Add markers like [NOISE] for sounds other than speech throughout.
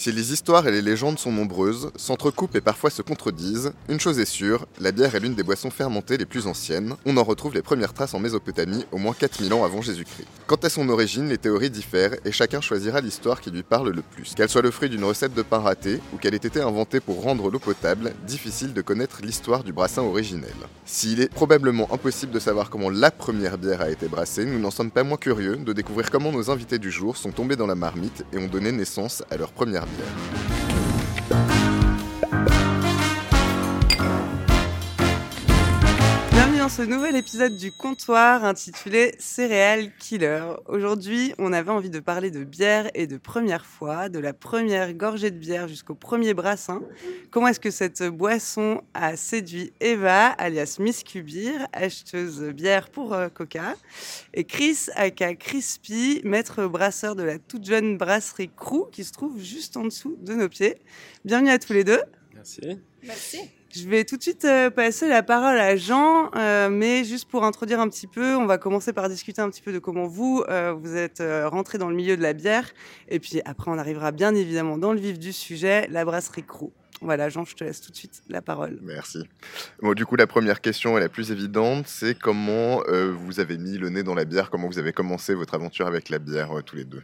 Si les histoires et les légendes sont nombreuses, s'entrecoupent et parfois se contredisent, une chose est sûre, la bière est l'une des boissons fermentées les plus anciennes. On en retrouve les premières traces en Mésopotamie au moins 4000 ans avant Jésus-Christ. Quant à son origine, les théories diffèrent et chacun choisira l'histoire qui lui parle le plus. Qu'elle soit le fruit d'une recette de pain raté ou qu'elle ait été inventée pour rendre l'eau potable, difficile de connaître l'histoire du brassin originel. S'il est probablement impossible de savoir comment la première bière a été brassée, nous n'en sommes pas moins curieux de découvrir comment nos invités du jour sont tombés dans la marmite et ont donné naissance à leur première bière. out there. Ce nouvel épisode du comptoir intitulé Céréales Killer. Aujourd'hui, on avait envie de parler de bière et de première fois, de la première gorgée de bière jusqu'au premier brassin. Comment est-ce que cette boisson a séduit Eva, alias Miss Cubir, acheteuse bière pour euh, Coca, et Chris, aka Crispy, maître brasseur de la toute jeune brasserie Crew qui se trouve juste en dessous de nos pieds. Bienvenue à tous les deux. Merci. Merci. Je vais tout de suite euh, passer la parole à Jean, euh, mais juste pour introduire un petit peu, on va commencer par discuter un petit peu de comment vous, euh, vous êtes euh, rentré dans le milieu de la bière, et puis après on arrivera bien évidemment dans le vif du sujet, la brasserie Crew. Voilà, Jean, je te laisse tout de suite la parole. Merci. Bon, du coup, la première question et la plus évidente, c'est comment euh, vous avez mis le nez dans la bière, comment vous avez commencé votre aventure avec la bière euh, tous les deux?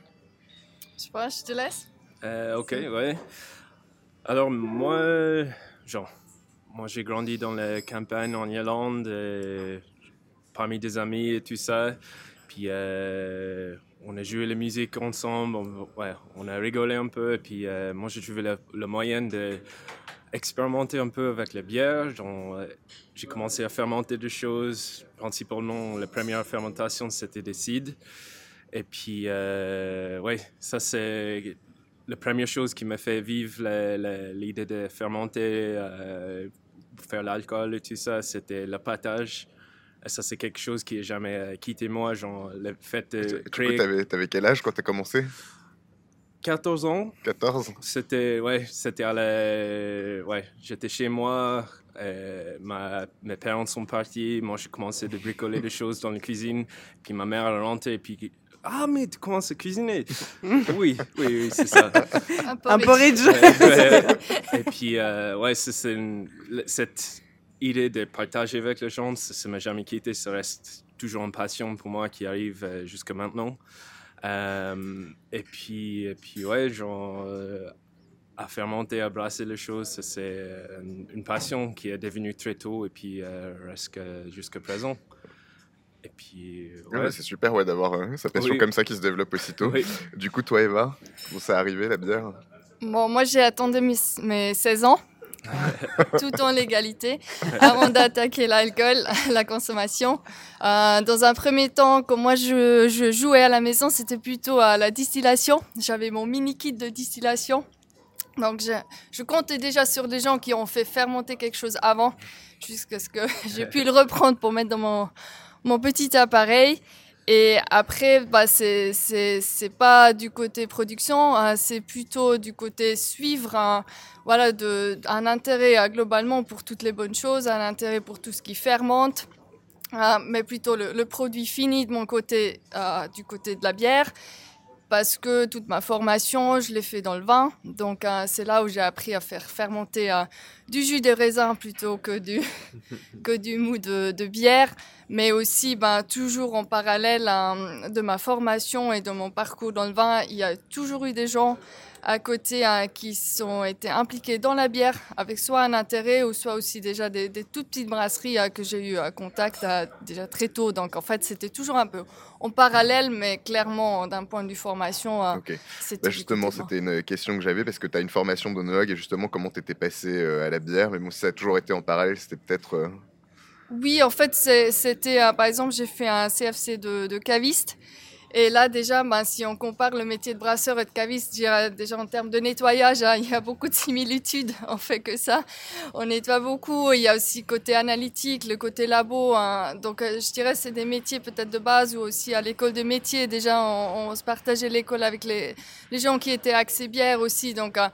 Je sais pas, je te laisse. Euh, ok, ouais. Alors, moi, genre, moi j'ai grandi dans la campagne en Irlande, euh, parmi des amis et tout ça. Puis, euh, on a joué la musique ensemble, on, ouais, on a rigolé un peu. Puis, euh, moi, j'ai trouvé le, le moyen de expérimenter un peu avec la bière. J'ai commencé à fermenter des choses. Principalement, la première fermentation, c'était des cidres. Et puis, ouais, ça c'est la première chose qui m'a fait vivre l'idée de fermenter, faire l'alcool et tout ça, c'était le partage. Ça, c'est quelque chose qui n'a jamais euh, quitté moi, genre le fait de coup, créer t'avais, t'avais quel âge quand t'as commencé? 14 ans. 14 C'était, ouais, c'était à la, ouais, j'étais chez moi, euh, ma, mes parents sont partis, moi j'ai commencé de bricoler des choses dans la cuisine, puis ma mère rentrée, et puis, ah mais tu commences à cuisiner Oui, oui, oui, c'est ça. Un porridge Ouais, ouais. [LAUGHS] Et puis, euh, ouais, c'est, c'est une- le- cette idée de partager avec les gens, ça ne m'a jamais quitté. Ça reste toujours une passion pour moi qui arrive euh, jusqu'à maintenant. Euh, et puis, et puis, ouais, genre, euh, à fermenter, à brasser les choses, c'est une, une passion qui est devenue très tôt et puis euh, reste jusqu'à présent. Et puis, Ouais, ouais. C'est super ouais, d'avoir euh, sa passion Oui. comme ça qui se développe aussitôt. Oui. Du coup, toi, Eva, comment ça arrivé la bière? Bon, moi j'ai attendu mes, mes 16 ans, [LAUGHS] tout en légalité, avant d'attaquer l'alcool, [LAUGHS] la consommation. Euh, dans un premier temps, quand moi je, je jouais à la maison, c'était plutôt à la distillation. J'avais mon mini kit de distillation. Donc je, je comptais déjà sur des gens qui ont fait fermenter quelque chose avant, jusqu'à ce que [LAUGHS] j'ai pu le reprendre pour mettre dans mon, mon petit appareil. Et après, bah, c'est, c'est, c'est pas du côté production, hein, c'est plutôt du côté suivre un, voilà, de, un intérêt euh, globalement pour toutes les bonnes choses, un intérêt pour tout ce qui fermente, mais plutôt le, le produit fini de mon côté, euh, du côté de la bière. Parce que toute ma formation, je l'ai fait dans le vin. Donc, euh, c'est là où j'ai appris à faire fermenter euh, du jus de raisin plutôt que du, [LAUGHS] que du mou de, de bière mais aussi ben, toujours en parallèle hein, de ma formation et de mon parcours dans le vin, il y a toujours eu des gens à côté hein, qui sont été impliqués dans la bière avec soit un intérêt ou soit aussi déjà des, des toutes petites brasseries hein, que j'ai eu à contact euh, déjà très tôt. Donc en fait c'était toujours un peu en parallèle, mais clairement d'un point de vue formation, euh, Ok. c'était Bah, justement, c'était une question que j'avais parce que tu as une formation d'onologue et justement comment t'étais passé euh, à la bière? Mais bon, si ça a toujours été en parallèle, c'était peut-être. euh, Oui, en fait, c'était, euh, par exemple, j'ai fait un CFC de, de caviste. Et là, déjà, ben, si on compare le métier de brasseur et de caviste, déjà en termes de nettoyage, hein, [LAUGHS] il y a beaucoup de similitudes. [LAUGHS] On fait que ça. On nettoie beaucoup. Il y a aussi côté analytique, le côté labo. hein. Donc, euh, je dirais, c'est des métiers peut-être de base ou aussi à l'école de métier. Déjà, on, se partageait l'école avec les, les gens qui étaient axés bière aussi. Donc, euh,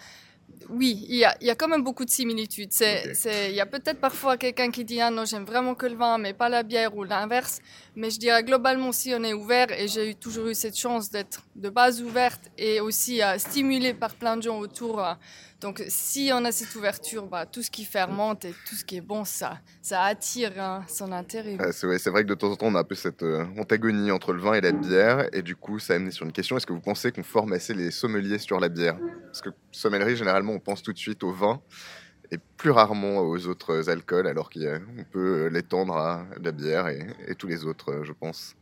oui, il y a, il y a quand même beaucoup de similitudes. C'est, Ok. c'est, il y a peut-être parfois quelqu'un qui dit ah non j'aime vraiment que le vin mais pas la bière ou l'inverse. Mais je dirais globalement si on est ouvert et j'ai eu- toujours eu cette chance d'être de base ouverte et aussi euh, stimulée par plein de gens autour. euh. Donc si on a cette ouverture, bah, tout ce qui fermente et tout ce qui est bon, ça, ça attire hein, son intérêt. Ah, c'est ouais, c'est vrai que de temps en temps, on a un peu cette euh, antagonie entre le vin et la bière. Et du coup, ça a amené sur une question est-ce que vous pensez qu'on forme assez les sommeliers sur la bière? Parce que sommellerie, généralement, on pense tout de suite au vin et plus rarement aux autres alcools, alors qu'on peut l'étendre à la bière et, et tous les autres, euh, je pense.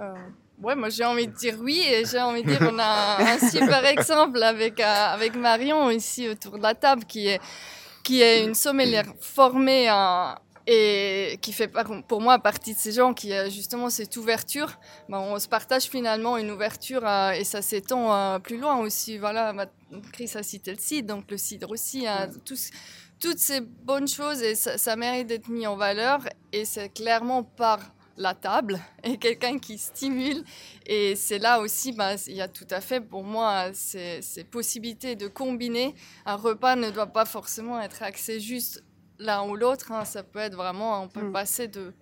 Euh, ouais, moi j'ai envie de dire oui et j'ai envie de dire on a [LAUGHS] un, super exemple avec, euh, avec Marion ici autour de la table qui est, qui est une sommelière formée euh, et qui fait pour moi partie de ces gens qui a justement cette ouverture. Ben, on se partage finalement une ouverture euh, et ça s'étend euh, plus loin aussi. Voilà, ma- Chris a cité le cidre, donc le cidre aussi. hein, tout toutes ces bonnes choses et ça, ça mérite d'être mis en valeur et c'est clairement par la table et quelqu'un qui stimule. Et c'est là aussi, bah, il y a tout à fait pour moi ces, ces possibilités de combiner. Un repas ne doit pas forcément être axé juste l'un ou l'autre. hein. Ça peut être vraiment, on peut Mm. passer de,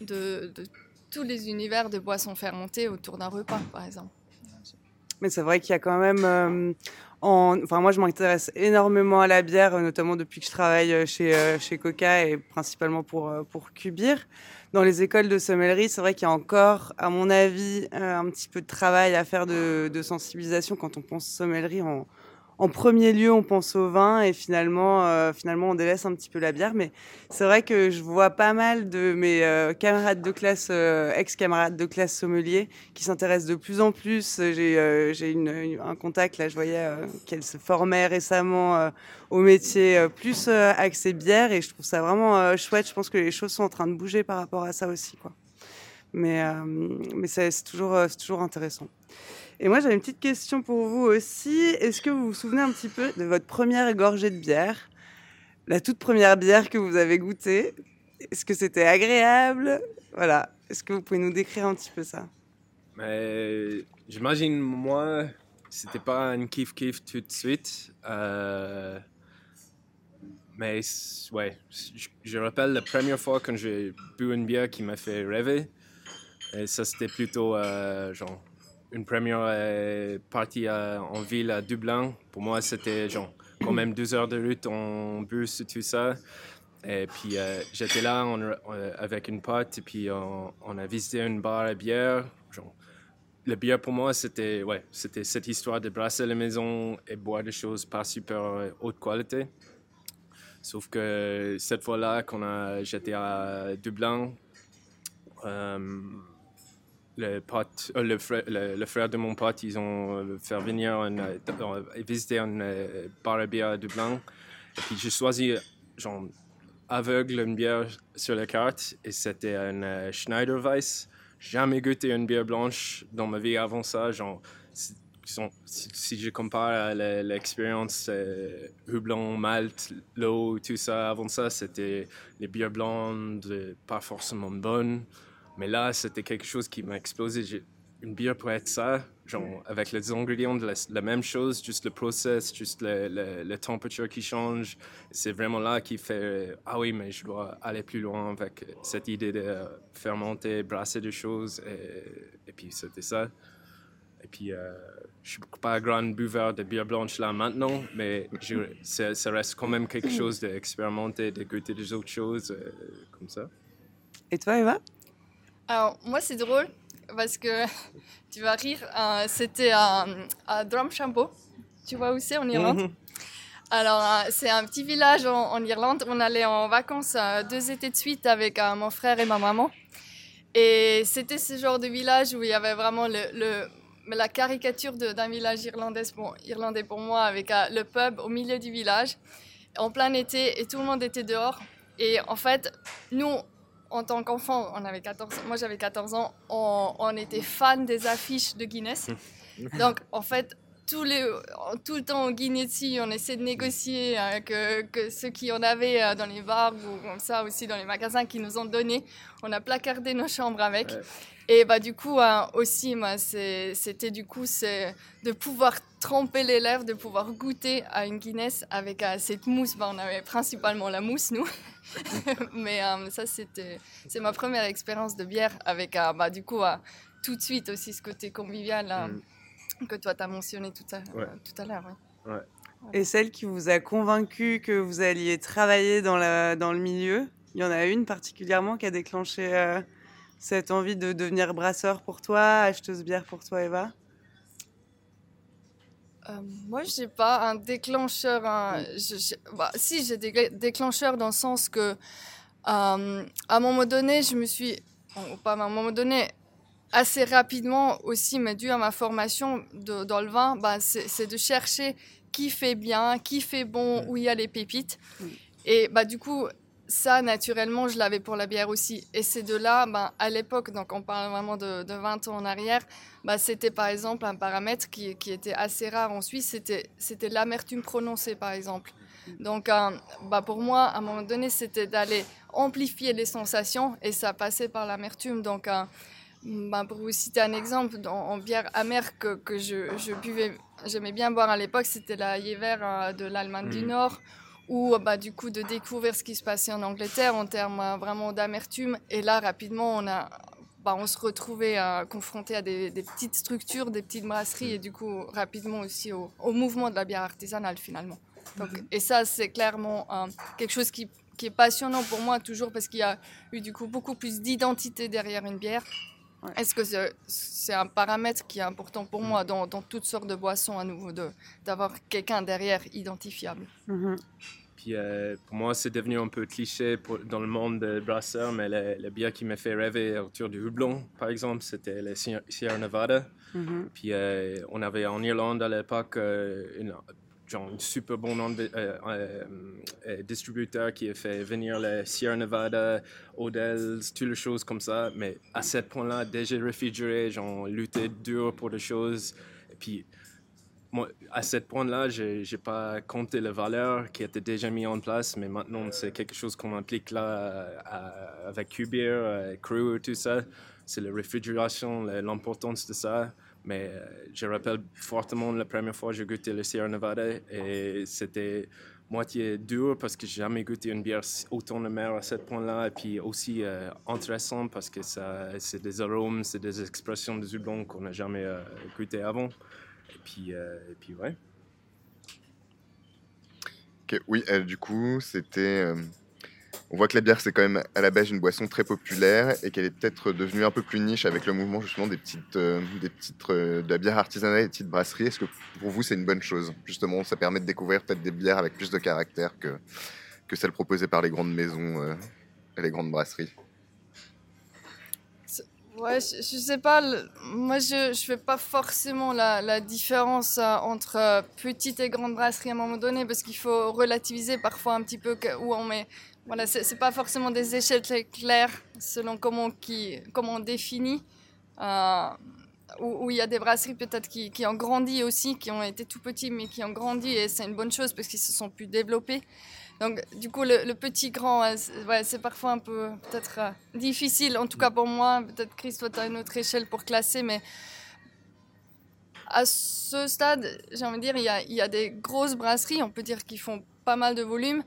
de, de tous les univers de boissons fermentées autour d'un repas, par exemple. Mais c'est vrai qu'il y a quand même. euh, en... Enfin, moi, je m'intéresse énormément à la bière, euh, notamment depuis que je travaille euh, chez, euh, chez Coca et principalement pour, pour Cubir. Dans les écoles de sommellerie, c'est vrai qu'il y a encore, à mon avis, un petit peu de travail à faire de, de sensibilisation quand on pense sommellerie. En premier lieu, on pense au vin et finalement, euh, finalement, on délaisse un petit peu la bière. Mais c'est vrai que je vois pas mal de mes euh, camarades de classe, euh, ex-camarades de classe sommeliers, qui s'intéresse de plus en plus. J'ai un contact, là, je voyais qu'elle se formait récemment au métier plus axé bière et je trouve ça vraiment chouette. Je pense que les choses sont en train de bouger par rapport à ça aussi. Mais, mais c'est toujours, c'est toujours intéressant. Et moi, j'avais une petite question pour vous aussi. Est-ce que vous vous souvenez un petit peu de votre première gorgée de bière? La toute première bière que vous avez goûtée? Est-ce que c'était agréable? Voilà. Est-ce que vous pouvez nous décrire un petit peu ça? Mais j'imagine, moi, c'était pas un kiff-kiff tout de suite. Euh, mais ouais, je, je rappelle la première fois quand j'ai bu une bière qui m'a fait rêver. Et ça, c'était plutôt euh, genre une première euh, partie à- en ville à Dublin. Pour moi, c'était genre quand même deux heures de route en bus et tout ça. Et puis euh, j'étais là euh, avec une pote et puis on, a visité une bar à bière. Genre, la bière pour moi c'était ouais, c'était cette histoire de brasser la maison et boire des choses pas super euh, haute qualité. Sauf que cette fois-là, quand j'étais à Dublin, euh, le, pote, euh, le, frère, de mon pote, ils ont euh, fait venir un, euh, visiter un euh, bar à bière à Dublin. Puis j'ai choisi genre aveugle une bière sur la carte et c'était une euh, Schneider Weiss. Jamais goûté une bière blanche dans ma vie avant ça. Genre, si, je compare à l'expérience euh, houblon, malt, l'eau, tout ça, avant ça, c'était les bières blondes, pas forcément bonnes. Mais là, c'était quelque chose qui m'a explosé. Une bière pourrait être ça, genre avec les ingrédients la, même chose, juste le process, juste la température qui change. C'est vraiment là qui fait euh, Ah oui, mais je dois aller plus loin avec cette idée de fermenter, brasser des choses. Et, et puis c'était ça. Et puis euh, je suis pas un grand buveur de bière blanche là maintenant, mais ça reste quand même quelque chose d'expérimenter, de goûter des autres choses euh, comme ça. Et toi, Eva? Alors, moi, c'est drôle parce que [LAUGHS] tu vas rire. euh, C'était à, à Drumshambo. Tu vois où c'est en Irlande Mhm. Alors, euh, c'est un petit village en, en Irlande. On allait en vacances euh, deux étés de suite avec euh, mon frère et ma maman. Et c'était ce genre de village où il y avait vraiment le, le- la caricature d'un village irlandais pour, irlandais pour moi, avec le pub au milieu du village, en plein été, et tout le monde était dehors. Et en fait, nous, en tant qu'enfants, on avait 14, moi j'avais 14 ans, on, on était fans des affiches de Guinness. [LAUGHS] Donc, en fait, tout, les, tout le temps guignait dessus, on essaie de négocier hein, que, que, ceux qui en avaient euh, dans les bars ou comme ça aussi dans les magasins qui nous ont donné, on a placardé nos chambres avec. Et bah du coup hein, aussi, c'était du coup c'est de pouvoir tremper les lèvres, de pouvoir goûter à une Guinness avec euh, cette mousse. Bah, on avait principalement la mousse nous, [LAUGHS] [LAUGHS] mais euh, ça c'était c'est ma première expérience de bière avec bah du coup tout de suite aussi ce côté convivial. Mm que toi tu as mentionné tout à, tout à l'heure. Ouais. Et celle qui vous a convaincu que vous alliez travailler dans, la, dans le milieu, il y en a une particulièrement qui a déclenché euh, cette envie de devenir brasseur pour toi, acheteuse bière pour toi, Eva? Euh, moi, je sais pas un déclencheur. bah, si, j'ai des déclencheurs dans le sens que, euh, à un moment donné, je me suis, pas à un moment donné, assez rapidement aussi, mais dû à ma formation de, dans le vin, bah, c'est de chercher qui fait bien, qui fait bon, où il y a les pépites. Et bah, du coup, ça, naturellement, je l'avais pour la bière aussi. Et c'est de là, bah, à l'époque, donc on parle vraiment de, de 20 ans en arrière, bah, c'était par exemple un paramètre qui, qui, était assez rare en Suisse, c'était l'amertume prononcée, par exemple. Donc, euh, bah, pour moi, à un moment donné, c'était d'aller amplifier les sensations et ça passait par l'amertume. Donc, euh, bah, pour vous citer un exemple, en, bière amère que, que je, je, buvais, j'aimais bien boire à l'époque, c'était la Jever euh, de l'Allemagne du mm. Nord, ou bah, du coup de découvrir ce qui se passait en Angleterre en termes euh, vraiment d'amertume. Et là, rapidement, on, a, bah, on se retrouvait euh, confronté à des, des, petites structures, des petites brasseries, et du coup, rapidement aussi au, au mouvement de la bière artisanale finalement. Donc, mm-hmm. Et ça, c'est clairement quelque chose qui, qui est passionnant pour moi toujours parce qu'il y a eu du coup beaucoup plus d'identité derrière une bière est-ce que c'est un paramètre qui est important pour moi dans, dans toutes sortes de boissons à nouveau, d'avoir quelqu'un derrière identifiable? Mm-hmm. Puis euh, pour moi, c'est devenu un peu cliché pour, dans le monde des brasseurs, mais le, bière qui m'a fait rêver autour du houblon, par exemple, c'était le Sierra Nevada. Mm-hmm. Puis euh, on avait en Irlande à l'époque euh, une, genre un super bon nom de euh, distributeur qui a fait venir les Sierra Nevada, Odell's, toutes les choses comme ça. Mais à ce point-là, déjà réfrigéré, genre lutté dur pour des choses. Et puis, moi, à ce point-là, je n'ai pas compté les valeurs qui étaient déjà mises en place, mais maintenant, c'est quelque chose qu'on implique là avec Cubier, Crew, tout ça. C'est la réfrigération, l'importance de ça. Mais euh, je rappelle fortement la première fois que j'ai goûté le Sierra Nevada et c'était moitié dur parce que j'ai jamais goûté une bière autant de mer à ce point-là et puis aussi euh, intéressant parce que ça c'est des arômes, c'est des expressions de houblon qu'on n'a jamais euh, goûté avant. Et puis, et puis ouais. oui, du coup, c'était on voit que la bière, c'est quand même à la base une boisson très populaire et qu'elle est peut-être devenue un peu plus niche avec le mouvement justement des petites, euh, des petites euh, de la bière artisanale et des petites brasseries. Est-ce que pour vous, c'est une bonne chose? Justement, ça permet de découvrir peut-être des bières avec plus de caractère que, que celles proposées par les grandes maisons euh, et les grandes brasseries. Ouais, je, je, sais pas. moi, je ne fais pas forcément la, la différence entre petites et grandes brasseries à un moment donné parce qu'il faut relativiser parfois un petit peu où on met voilà, ce n'est pas forcément des échelles claires selon comment, qui, comment on définit. Euh, où, il y a des brasseries peut-être qui, qui, ont grandi aussi, qui ont été tout petits mais qui ont grandi et c'est une bonne chose parce qu'ils se sont plus développés. Donc du coup le, petit grand, ouais, c'est parfois un peu peut-être euh, difficile, en tout cas pour moi. Peut-être Chris, toi tu as une autre échelle pour classer, mais à ce stade, j'ai envie de dire, il y, a, il y a des grosses brasseries, on peut dire, qui font pas mal de volume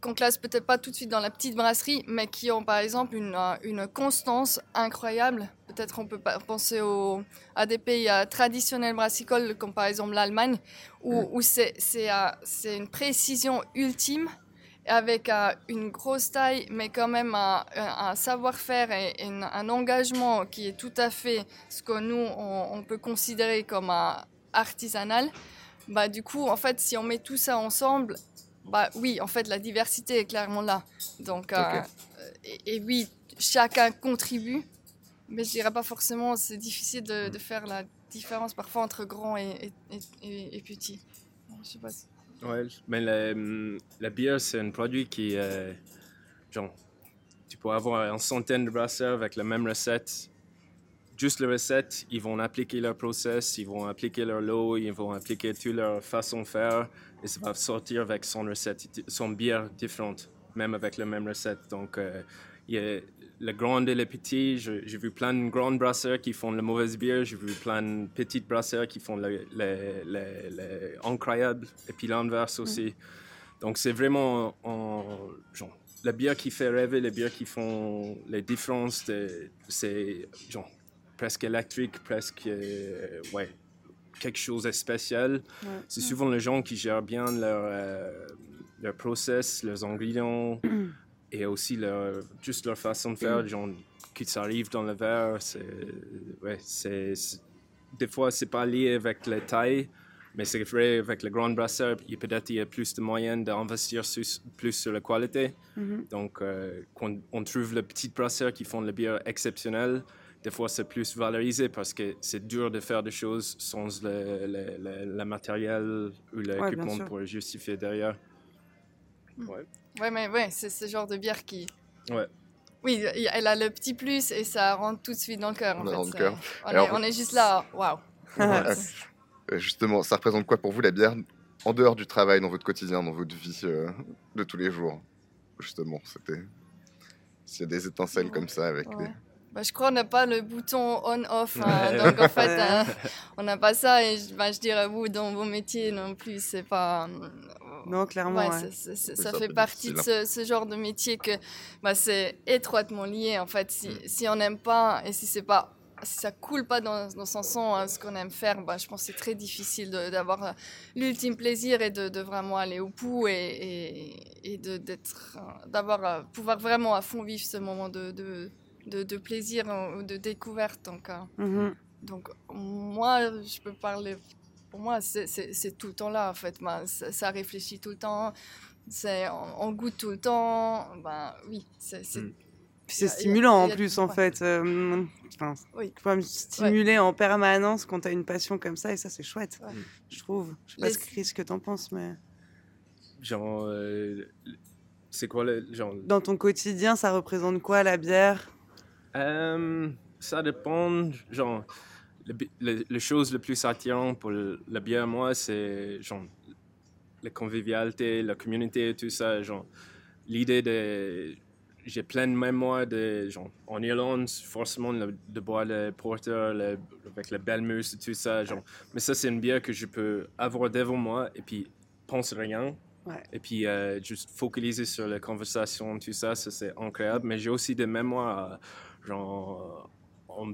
qu'on classe peut-être pas tout de suite dans la petite brasserie, mais qui ont par exemple une, euh, une constance incroyable. Peut-être on peut penser au, à des pays euh, traditionnels brassicoles, comme par exemple l'Allemagne, où, où c'est euh, une précision ultime avec une grosse taille, mais quand même un, un savoir-faire et, un engagement qui est tout à fait ce que nous, on, on peut considérer comme artisanal. Bah, du coup, en fait, si on met tout ça ensemble, bah oui, en fait, la diversité est clairement là. Donc, euh, et, oui, chacun contribue, mais je dirais pas forcément, c'est difficile de, faire la différence parfois entre grand et, et, petit. Je sais pas Ouais, mais la, la bière, c'est un produit qui, euh, genre, tu peux avoir une centaine de brasseurs avec la même recette juste les recettes, ils vont appliquer leur process, ils vont appliquer leur lot, ils vont appliquer toute leur façon de faire et ça va sortir avec son recette, son bière différente, même avec la même recette. Donc, euh, il y a le grand et le petit. J'ai vu plein de grandes brasseurs qui font la mauvaise bière. J'ai vu plein de petites brasseurs qui font le, incroyable. Et puis l'inverse mm. aussi. Donc c'est vraiment en, genre, la bière qui fait rêver, les bières qui font les différences. C'est genre presque électrique, presque euh, ouais, quelque chose de spécial. C'est souvent les gens qui gèrent bien leur, euh, leur process, leurs ingrédients. et aussi leur, juste leur façon de faire, mm. genre, que ça arrive dans le verre, c'est, ouais, c'est, des fois, c'est pas lié avec la taille, mais c'est vrai, avec le grand brasseur, peut-être il y a plus de moyens d'investir plus sur la qualité. Mm-hmm. Donc, euh, quand on trouve le petit brasseur qui font le bière exceptionnel, des fois c'est plus valorisé parce que c'est dur de faire des choses sans le, le, le, matériel ou l'équipement pour justifier derrière. Mm. Ouais. Ouais, mais ouais, c'est ce genre de bière qui. Ouais. Oui, elle a le petit plus et ça rentre tout de suite dans le cœur. En fait. Dans le cœur. On, est, juste là, waouh. Justement, ça représente quoi pour vous la bière en dehors du travail, dans votre quotidien, dans votre vie euh, de tous les jours? Justement, c'était. S'il y a des étincelles comme ça avec des. Bah, je crois qu'on n'a pas le bouton on-off. Hein. donc, en fait, hein, on n'a pas ça. Et bah, je dirais, vous, dans vos métiers non plus, c'est pas. Non, clairement. Ouais, ça, fait partie de ce, genre de métier que bah, c'est étroitement lié. En fait, si, mm. si on n'aime pas et si c'est pas si ça coule pas dans, dans son sang hein, ce qu'on aime faire, bah, je pense que c'est très difficile d'avoir euh, l'ultime plaisir et de, de, vraiment aller au bout et, et, et d'être, euh, d'avoir euh, pouvoir vraiment à fond vivre ce moment de, de, de plaisir ou de découverte. Donc, mm-hmm. donc moi, je peux parler pour moi, c'est tout le temps là, en fait. Ben, ça, réfléchit tout le temps, on, goûte tout le temps. Ben, oui, c'est. C'est stimulant en plus, en fait. Euh, enfin, oui. Tu peux me stimuler en permanence quand tu as une passion comme ça, et ça, c'est chouette, je trouve. Je sais pas, Chris, ce que tu en penses, mais. Genre. Euh, c'est quoi le. Genre... Dans ton quotidien, ça représente quoi la bière? Euh, Ça dépend. Genre le, le, chose le plus attirant pour la bière, moi, c'est genre la convivialité, la communauté, tout ça. Genre, l'idée de. J'ai plein de mémoires de. Genre, en Irlande, forcément, de boire le porter avec la belle mousse et tout ça. Genre. Mais ça, c'est une bière que je peux avoir devant moi et puis penser rien. Et puis, euh, juste focaliser sur la conversation, tout ça, ça c'est incroyable. Mais j'ai aussi des mémoires, genre, en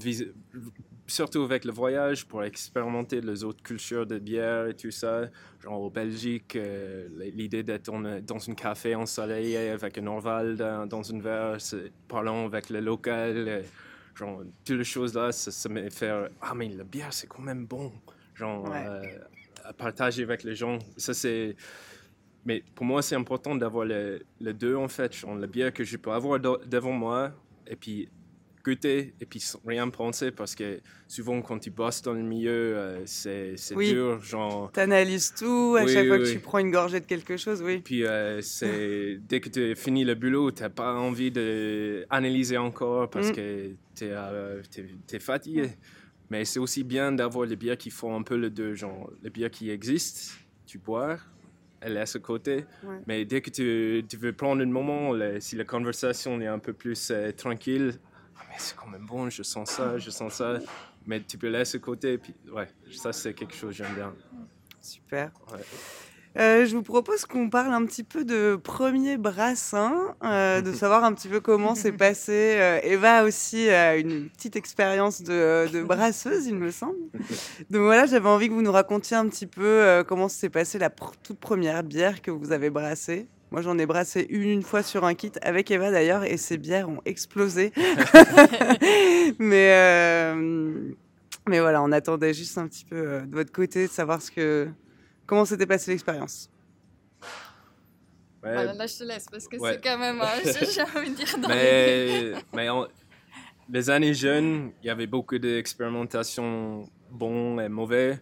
surtout avec le voyage, pour expérimenter les autres cultures de bière et tout ça. Genre au Belgique, euh, l'idée d'être dans un café ensoleillé avec un orval dans, dans une verre, parlant avec le local, euh, genre toutes les choses là, ça, me fait ah mais la bière c'est quand même bon, genre euh, à partager avec les gens. Ça c'est mais pour moi, c'est important d'avoir les, les, deux, en fait. Genre, la bière que je peux avoir devant moi, et puis et puis rien penser parce que souvent quand tu bosses dans le milieu, euh, c'est dur. Genre... Tu analyses tout à chaque fois que tu prends une gorgée de quelque chose, oui. Puis euh, c'est [LAUGHS] dès que tu finis le boulot, tu n'as pas envie d'analyser encore parce mm. que tu es, euh, es, fatigué. Mais c'est aussi bien d'avoir les bières qui font un peu le deux, genre les bières qui existent, tu bois, elle laisse à côté. Mais dès que tu, tu, veux prendre un moment, si la conversation est un peu plus tranquille, c'est quand même bon, je sens ça, je sens ça. Mais tu peux laisser côté. Puis, ouais, ça, c'est quelque chose que j'aime bien. Super. Euh, je vous propose qu'on parle un petit peu de premier brassin, euh, de [LAUGHS] savoir un petit peu comment s'est passé. Euh, Eva aussi a une petite expérience de, de, brasseuse, il me semble. Donc voilà, j'avais envie que vous nous racontiez un petit peu comment s'est passée la toute première bière que vous avez brassée. Moi, j'en ai brassé une, une fois sur un kit avec Eva d'ailleurs, et ces bières ont explosé. [LAUGHS] mais, euh, mais voilà, on attendait juste un petit peu euh, de votre côté de savoir ce que, comment s'était passée l'expérience. Ouais. Voilà, là, je te laisse parce que c'est quand même, hein, j'ai envie de dire, dans mais, les... mais les années jeunes, il y avait beaucoup d'expérimentation bon et mauvais.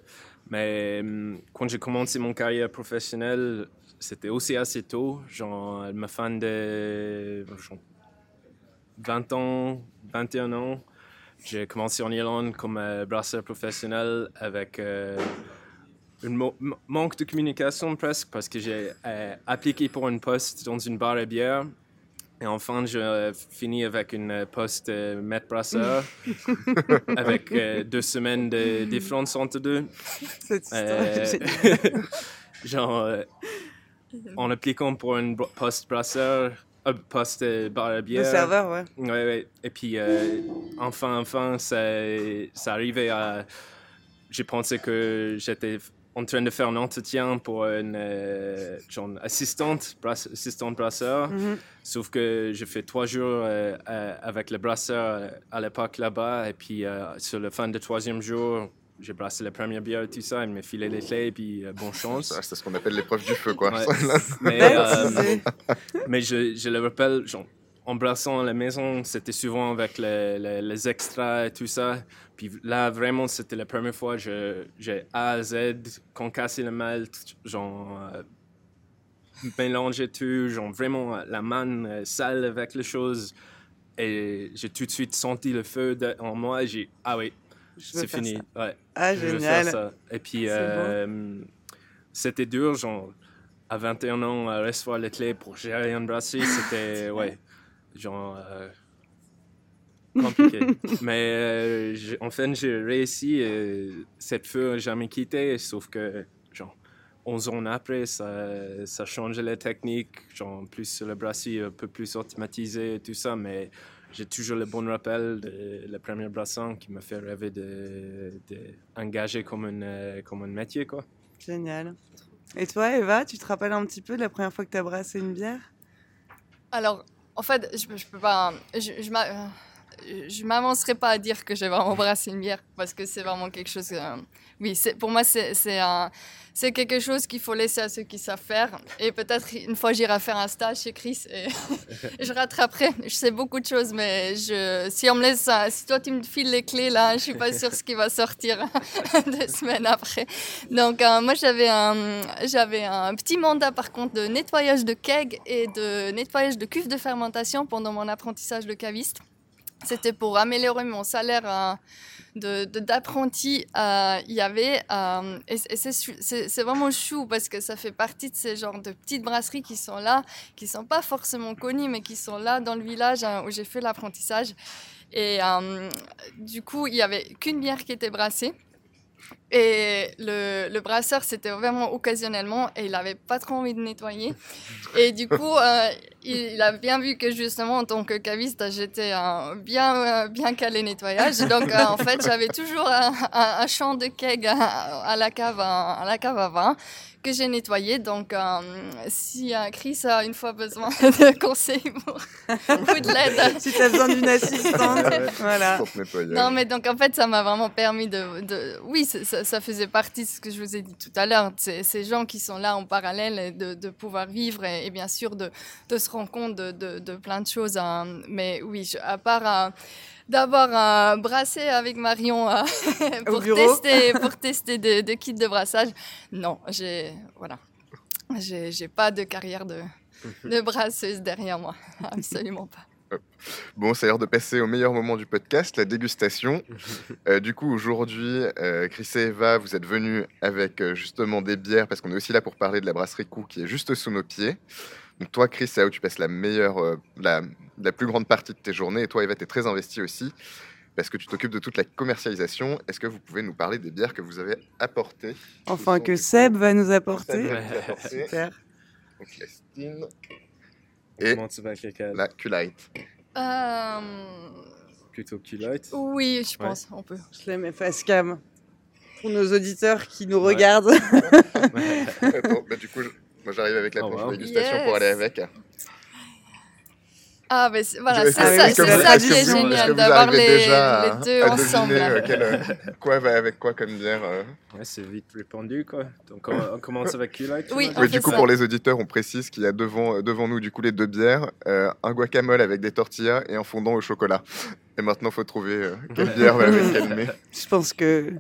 Mais hum, quand j'ai commencé mon carrière professionnelle, c'était aussi assez tôt, genre, me fan de 20 ans, 21 ans. j'ai commencé en Irlande comme euh, brasseur professionnel avec un manque de communication presque parce que j'ai appliqué pour un poste dans une bar à bière et enfin, je finis avec une poste de maître brasseur [LAUGHS] avec deux semaines de différence entre deux. [LAUGHS] genre, en appliquant pour un poste brasseur, un poste bar à bière. Le serveur, ouais. Ouais, ouais. Et puis, euh, enfin, enfin, ça, ça arrivait à. J'ai pensé que j'étais en train de faire un entretien pour une euh, genre, assistante, assistante brasseur. Mm-hmm. Sauf que j'ai fait trois jours euh, avec le brasseur à l'époque là-bas. Et puis, sur la fin du troisième jour, j'ai brassé la première bière et tout ça, il m'a filé les clés et puis euh, bonne [LAUGHS] chance. c'est ce qu'on appelle l'épreuve du feu, quoi. [LAUGHS] mais, euh, mais je, je, le rappelle, genre, en brassant à la maison, c'était souvent avec les, les, extras et tout ça. Puis là, vraiment, c'était la première fois que j'ai A à Z concassé le malt, genre, euh, mélangé tout, genre, vraiment la main sale avec les choses. Et j'ai tout de suite senti le feu en moi. J'ai, ah oui, c'est fini. Ouais. Ah, génial. Ça. Et puis, euh, c'était dur, genre, à 21 ans, à recevoir les clés pour gérer un brasserie, c'était, [LAUGHS] ouais, genre, euh, compliqué. [LAUGHS] Mais euh, enfin, j'ai réussi et cette feu n'a jamais quitté, sauf que, genre, 11 ans après, ça, ça change les techniques, genre, plus le brasserie un peu plus automatisé et tout ça, mais j'ai toujours le bon rappel de la première brasson qui m'a fait rêver d'engager de, comme, une, euh, comme un métier. Quoi. Génial. Et toi, Eva, tu te rappelles un petit peu de la première fois que tu as brassé une bière? Alors, en fait, je, je peux pas. Je, je je m'avancerai pas à dire que j'ai vraiment brassé une bière parce que c'est vraiment quelque chose. Euh, oui, pour moi, c'est un c'est quelque chose qu'il faut laisser à ceux qui savent faire. Et peut-être une fois, j'irai faire un stage chez Chris et [LAUGHS] je rattraperai. Je sais beaucoup de choses, mais je, si on me laisse, si toi tu me files les clés là, je suis pas sûre ce qui va sortir [LAUGHS] deux semaines après. Donc euh, moi, j'avais un, j'avais un petit mandat par contre de nettoyage de keg et de nettoyage de cuve de fermentation pendant mon apprentissage de caviste. C'était pour améliorer mon salaire. Euh, d'apprenti euh, il y avait. Euh, et c'est vraiment chou parce que ça fait partie de ces genres de petites brasseries qui sont là, qui sont pas forcément connues, mais qui sont là dans le village hein, où j'ai fait l'apprentissage. Et du coup, il y avait qu'une bière qui était brassée. Et le, le brasseur, c'était vraiment occasionnellement et il n'avait pas trop envie de nettoyer. Et du coup, [LAUGHS] euh, il, a bien vu que justement, en tant que caviste, j'étais bien, bien calé nettoyage. Donc, euh, en fait, j'avais toujours un, un, champ de keg à, la cave, à, la cave à vin que j'ai nettoyé. Donc, euh, si Chris a une fois besoin [LAUGHS] de conseils pour, ou de l'aide. [LAUGHS] si tu as besoin d'une assistante, voilà. Non, mais donc en fait, ça m'a vraiment permis de. de... Oui, ça, faisait partie de ce que je vous ai dit tout à l'heure. Ces gens qui sont là en parallèle, de, de pouvoir vivre et, bien sûr de, de, se rendre compte de, de plein de choses. Hein. Mais oui, à part. Euh, d'avoir brassé avec Marion euh, [LAUGHS] [LAUGHS] pour, tester, pour tester des, kits de brassage. Non, j'ai voilà, j'ai pas de carrière de, de brasseuse derrière moi, [LAUGHS] absolument pas. Bon, c'est l'heure de passer au meilleur moment du podcast, la dégustation. Euh, du coup, aujourd'hui, euh, Chris et Eva, vous êtes venus avec justement des bières, parce qu'on est aussi là pour parler de la brasserie Coup qui est juste sous nos pieds. Donc toi, Chris, c'est là où tu passes la meilleure, la, la plus grande partie de tes journées. Et toi, Eva, tu es très investi aussi parce que tu t'occupes de toute la commercialisation. Est-ce que vous pouvez nous parler des bières que vous avez apportées Enfin, que Seb va nous apporter. [LAUGHS] Super. Donc, la Steam et la Q-Light. Euh... Plutôt Q-Light Oui, je pense, on peut. Je l'aime face cam. Pour nos auditeurs qui nous regardent. [LAUGHS] bon, bah, du coup, moi j'arrive avec la oh, dégustation pour aller avec. Ah, mais voilà, c'est ça, ça qui est génial, d'avoir les, les, deux ensemble. Euh, euh, quoi va avec quoi comme bière euh? Ouais, c'est vite répandu, quoi. Donc, on, commence avec Q-Light Oui, oui du coup, pour les auditeurs, on précise qu'il y a devant, devant nous, du coup, les deux bières, un guacamole avec des tortillas et un fondant au chocolat. Et maintenant, il faut trouver quelle bière va avec quelle mais. Je pense que,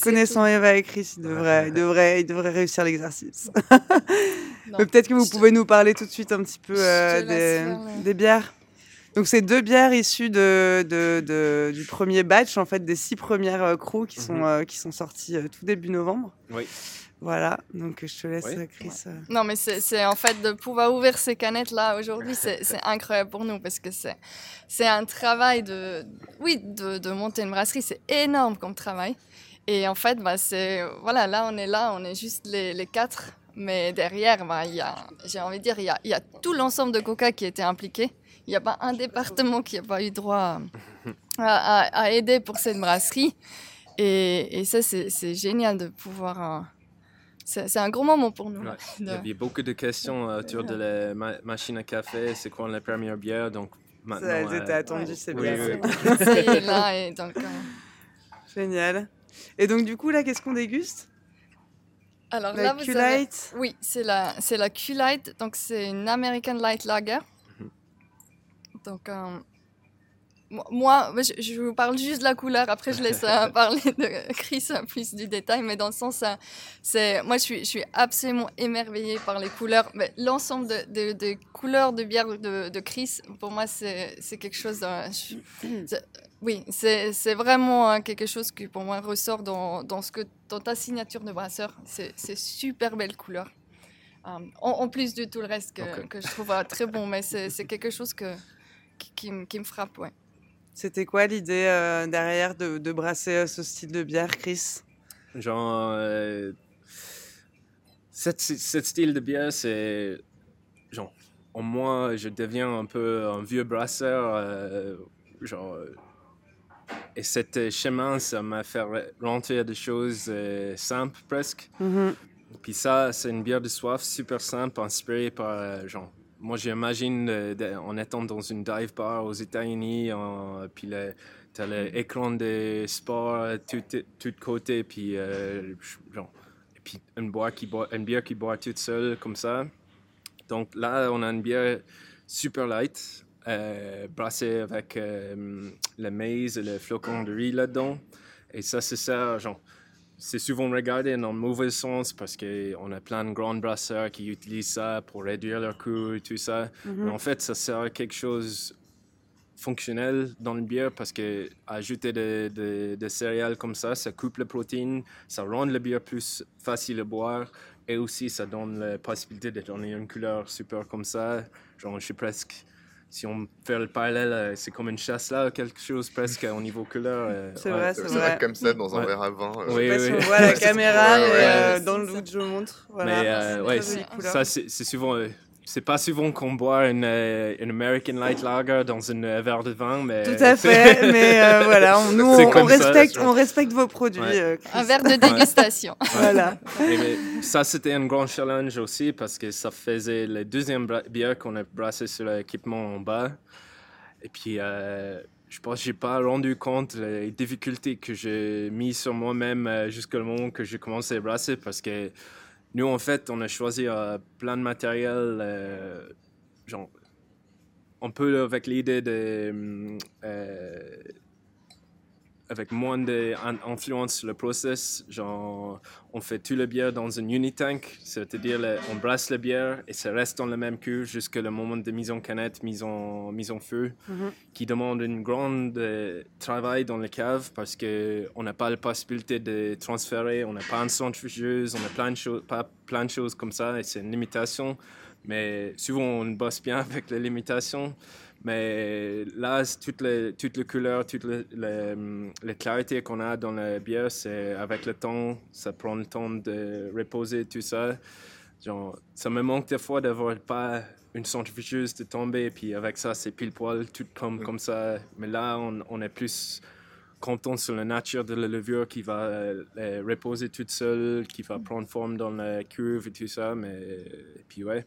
connaissant Eva et Chris, il devrait, il devrait, il devrait réussir l'exercice. [LAUGHS] Peut-être que vous pouvez nous parler tout de suite un petit peu des, des, bières. Donc c'est deux bières issues de, de, de- du premier batch, en fait, des six premières euh, crews qui sont, Mhm. euh, qui sont sorties euh, tout début novembre. Oui. Voilà, donc je te laisse, Oui. euh, Chris. euh. Non, mais c'est c'est en fait de pouvoir ouvrir ces canettes-là aujourd'hui, c'est [LAUGHS] c'est incroyable pour nous parce que c'est c'est un travail de, oui, de, de monter une brasserie, c'est énorme comme travail. Et en fait, bah, c'est, voilà, là, on est là, on est juste les, les quatre. Mais derrière, bah, il y a, j'ai envie de dire, il y a, il y a tout l'ensemble de Coca qui était impliqué. Il n'y a pas un département qui n'a pas eu droit à, à- à aider pour cette brasserie. Et, et ça, c'est c'est génial de pouvoir. C'est c'est un gros moment pour nous. Ouais. [LAUGHS] Il y avait beaucoup de questions euh, autour de la ma- machine à café, c'est quoi la première bière, donc maintenant... Ça, elles euh, étaient attendues, ouais. c'est bien. oui. Ça y [LAUGHS] est, là, et donc, euh, Génial. Et donc, du coup, là, qu'est-ce qu'on déguste? Alors La là, vous avez... Oui, c'est la, c'est la Q-Light, donc c'est une American Light Lager. Mhm. Donc, euh, moi, je, je vous parle juste de la couleur, après je laisse euh, [LAUGHS] parler de Chris plus du détail, mais dans le sens, euh, c'est, moi je suis, je suis absolument émerveillée par les couleurs. Mais L'ensemble de, de- de couleurs de bière de, de Chris, pour moi, c'est, c'est quelque chose... euh, je- oui, c'est, c'est vraiment quelque chose qui pour moi ressort dans, dans, ce que, dans ta signature de brasseur. C'est, c'est super belle couleur. En, en plus de tout le reste que, que je trouve très bon, mais c'est, c'est quelque chose que, qui, qui me- qui me frappe, ouais. C'était quoi l'idée euh, derrière de, de brasser euh, ce style de bière, Chris? Genre, euh, cette, cette style de bière, c'est genre, au moins, je deviens un peu un vieux brasseur, euh, genre, et cet chemin, ça m'a fait rentrer des choses simples presque. Mhm. Puis ça, c'est une bière de soif super simple, inspirée par, genre, moi j'imagine euh, en étant dans une dive bar aux États-Unis, puis le, t'as l'écran de sport euh, tout, tout de côté, puis euh, genre, et puis une, boire qui boit, une bière qui boit toute seule comme ça. Donc là, on a une bière super light, brassée avec le maize et le flocon de riz là-dedans. Et ça, c'est ça, genre, c'est souvent regardé dans le mauvais sens parce qu'on a plein de grands brasseurs qui utilisent ça pour réduire leur coût et tout ça. Mhm. Mais en fait, ça sert à quelque chose fonctionnel dans le bière parce que ajouter des de, de céréales comme ça, ça coupe la protéine, ça rend le bière plus facile à boire et aussi ça donne la possibilité de donner une couleur super comme ça. Genre, je sais presque, si on fait le parallèle, euh, c'est comme une chasse là, quelque chose presque au niveau couleur. euh, C'est ouais. vrai, c'est vrai. comme ça dans un Ouais. verre à vin. euh, Oui, Je sais pas si oui. on voit la [LAUGHS] caméra, ouais, mais euh, dans le look, je montre. Voilà. Mais euh, ouais. Ça, c'est c'est souvent. C'est pas souvent qu'on boit une, euh, une American Light Lager dans un euh, verre de vin, mais. Tout à fait, [LAUGHS] mais euh, voilà, on, nous on, on comme ça, respecte, on respecte vos produits. Ouais. euh. Un verre de dégustation. [LAUGHS] Voilà. Et ça, c'était un grand challenge aussi parce que ça faisait la deuxième bière qu'on a brassée sur l'équipement en bas. Et puis, euh, je pense que j'ai pas rendu compte des difficultés que j'ai mis sur moi-même jusqu'au moment que j'ai commencé à brasser parce que nous, en fait, on a choisi euh, plein de matériel, euh, genre, un peu avec l'idée de. Avec moins d'influence sur le process, genre on fait tout le bière dans une unitank, c'est-à-dire on brasse la bière et ça reste dans le même cuve jusqu'à le moment de mise en canette, mise en, mise en feu, Mhm. qui demande un grand euh, travail dans la cave parce qu'on n'a pas la possibilité de transférer, on n'a pas une centrifugeuse, on a plein de, choses, pas plein de choses comme ça et c'est une limitation. Mais souvent on bosse bien [LAUGHS] avec les limitations. Mais là, c'est toute les, toute les couleurs, toute les, les, hum, les clarités qu'on a dans la bière, c'est avec le temps, ça prend le temps de reposer tout ça. Genre, ça me manque des fois d'avoir pas une centrifugeuse de tomber, puis avec ça, c'est pile poil, tout comme, comme ça. Mais là, on, on est plus content sur la nature de la levure qui va euh, euh, reposer toute seule, qui va prendre forme dans la cuve et tout ça. Mais, et puis ouais.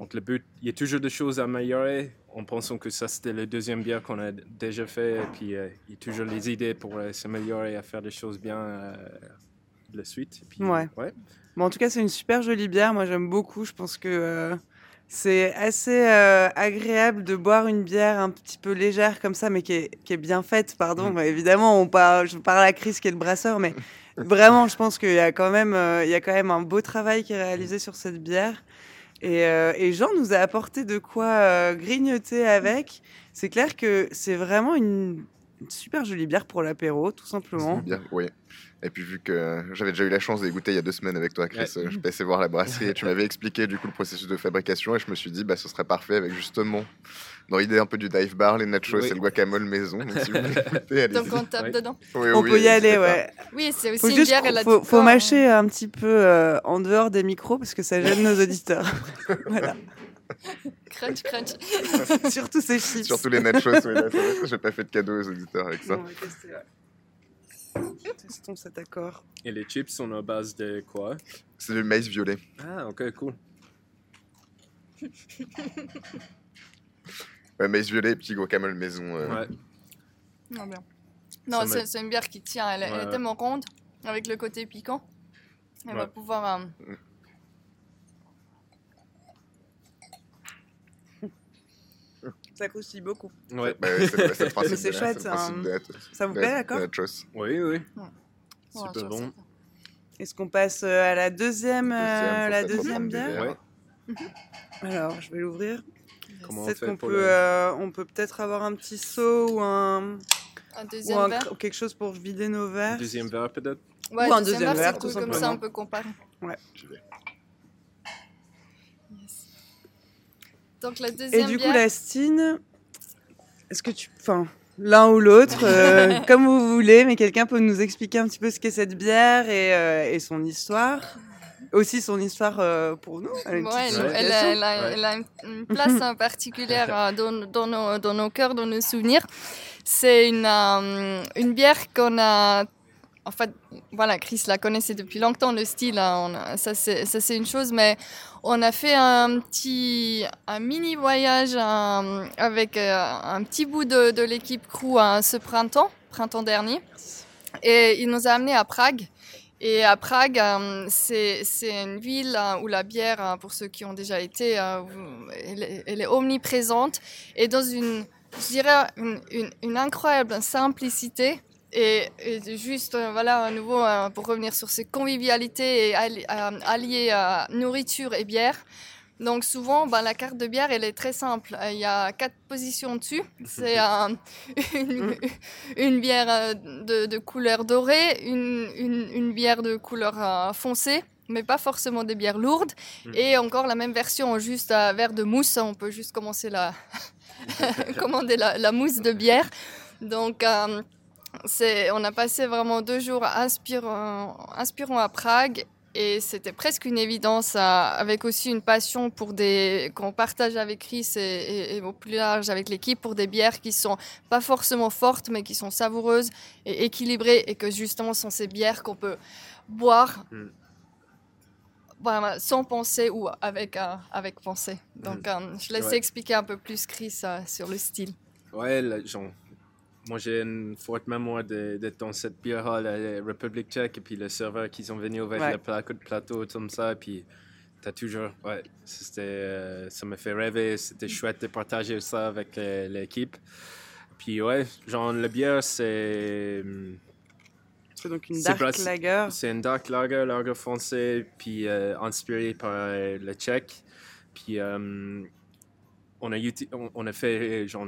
Donc le but, il y a toujours des choses à améliorer en pensant que ça c'était la deuxième bière qu'on a déjà fait. Et puis euh, il y a toujours les idées pour euh, s'améliorer, à faire des choses bien euh, de la suite. Et puis, Ouais. ouais. Bon, en tout cas, c'est une super jolie bière. Moi, j'aime beaucoup. Je pense que euh, c'est assez agréable de boire une bière un petit peu légère comme ça, mais qui est, qui est bien faite. Pardon. Mm. Évidemment, on parle, je parle à Chris qui est le brasseur, mais [LAUGHS] vraiment, je pense qu'il y a quand même, il y a quand même un beau travail qui est réalisé sur cette bière. Et, euh, et Jean nous a apporté de quoi euh, grignoter avec. C'est clair que c'est vraiment une, une super jolie bière pour l'apéro, tout simplement. Bien, oui. Et puis vu que j'avais déjà eu la chance de les goûter il y a deux semaines avec toi, Chris, Ouais. euh, je passais voir la brasserie et tu [LAUGHS] m'avais expliqué du coup le processus de fabrication et je me suis dit bah ce serait parfait avec justement dans l'idée un peu du dive bar, les nachos Oui. et le guacamole maison. Donc si vous [LAUGHS] voulez goûter, allez-y. Donc on tape dedans. Oui, On oui, peut y aller, [LAUGHS] ouais. Oui, c'est aussi Faut une juste bière. A faut, mâcher un petit peu euh, en dehors des micros parce que ça gêne nos auditeurs. voilà. Crunch, crunch. [LAUGHS] Surtout ces chips. Surtout les nachos, que j'ai pas fait de cadeau aux auditeurs avec ça. On va tester, ouais. Testons cet accord. Et les chips sont à base de quoi? C'est du maïs violet. Ah, ok, cool. [LAUGHS] Ouais, maïs violet et petit guacamole maison. euh, Ouais. Non, bien. Non, c'est une bière qui tient. Elle, est- elle tellement ronde, avec le côté piquant. Elle va pouvoir. euh, Ça croustille beaucoup. Ouais. Bah, ouais, c'est c'est [LAUGHS] Mais c'est chouette, c'est hein. Ça vous plaît, la- d'accord. Oui, oui. Super sur bon. Est-ce qu'on passe euh, à la deuxième, euh, la deuxième bière Ouais. Alors, je vais l'ouvrir. Peut-être qu'on peut, le- euh, on peut peut-être avoir un petit seau ou un, Un ou deuxième un verre. quelque chose pour vider nos verres. Deuxième verre, peut-être? Ouais, Ou un deuxième deuxième verre, c'est tout cool, Comme ça, simplement. on peut comparer. J'y vais. Donc la Et du coup, la Stine, est-ce que tu, enfin, l'un ou l'autre, euh, [LAUGHS] comme vous voulez, mais quelqu'un peut nous expliquer un petit peu ce qu'est cette bière et, euh, et son histoire, aussi son histoire euh, pour nous. Elle elle, a, elle a- Ouais. elle a une, place particulière dans, dans nos, dans nos cœurs, dans nos souvenirs. C'est une, une bière qu'on a. En fait, voilà, Chris la connaissait depuis longtemps, le style, hein, on ça, c'est une chose, mais on a fait un petit, un mini voyage avec euh, un petit bout de, l'équipe crew euh, ce printemps, printemps dernier. Et il nous a amenés à Prague. Et à Prague, euh, c'est une ville euh, où la bière, euh, pour ceux qui ont déjà été, euh, elle, est- omniprésente et dans une, je dirais, une- une incroyable simplicité. Et, et juste, euh, voilà, à nouveau, euh, pour revenir sur ces convivialités et alli- allier euh, nourriture et bière. Donc souvent, ben, la carte de bière, elle est très simple. Il y a quatre positions dessus. C'est [LAUGHS] une, une bière de, de couleur dorée, une, une, une bière de couleur foncée, mais pas forcément des bières lourdes. Mhm. Et encore la même version, juste à verre de mousse. On peut juste commencer la [LAUGHS] [LAUGHS] commander la, la mousse de bière. Donc euh, on a passé vraiment deux jours inspirants, inspirants à Prague. Et c'était presque une évidence, avec aussi une passion pour des qu'on partage avec Chris et, et- et au plus large avec l'équipe pour des bières qui sont pas forcément fortes, mais qui sont savoureuses et équilibrées, et que justement sont ces bières qu'on peut boire Mm. voilà, sans penser ou avec euh, avec pensée. Donc euh, je laisse Ouais. expliquer un peu plus Chris euh, sur le style. Ouais, là, genre, moi j'ai une forte mémoire d'être dans cette bière à la République tchèque et puis le serveur qui sont venus avec Ouais. le plateau, plateau comme ça. Puis t'as toujours. Ouais, c'était, euh, ça me fait rêver. C'était chouette de partager ça avec euh, l'équipe. Puis ouais, genre, la bière c'est. C'est donc une dark lager. C'est un dark lager, lager français, puis euh, inspiré par le tchèque. Puis on, a, on, on a fait genre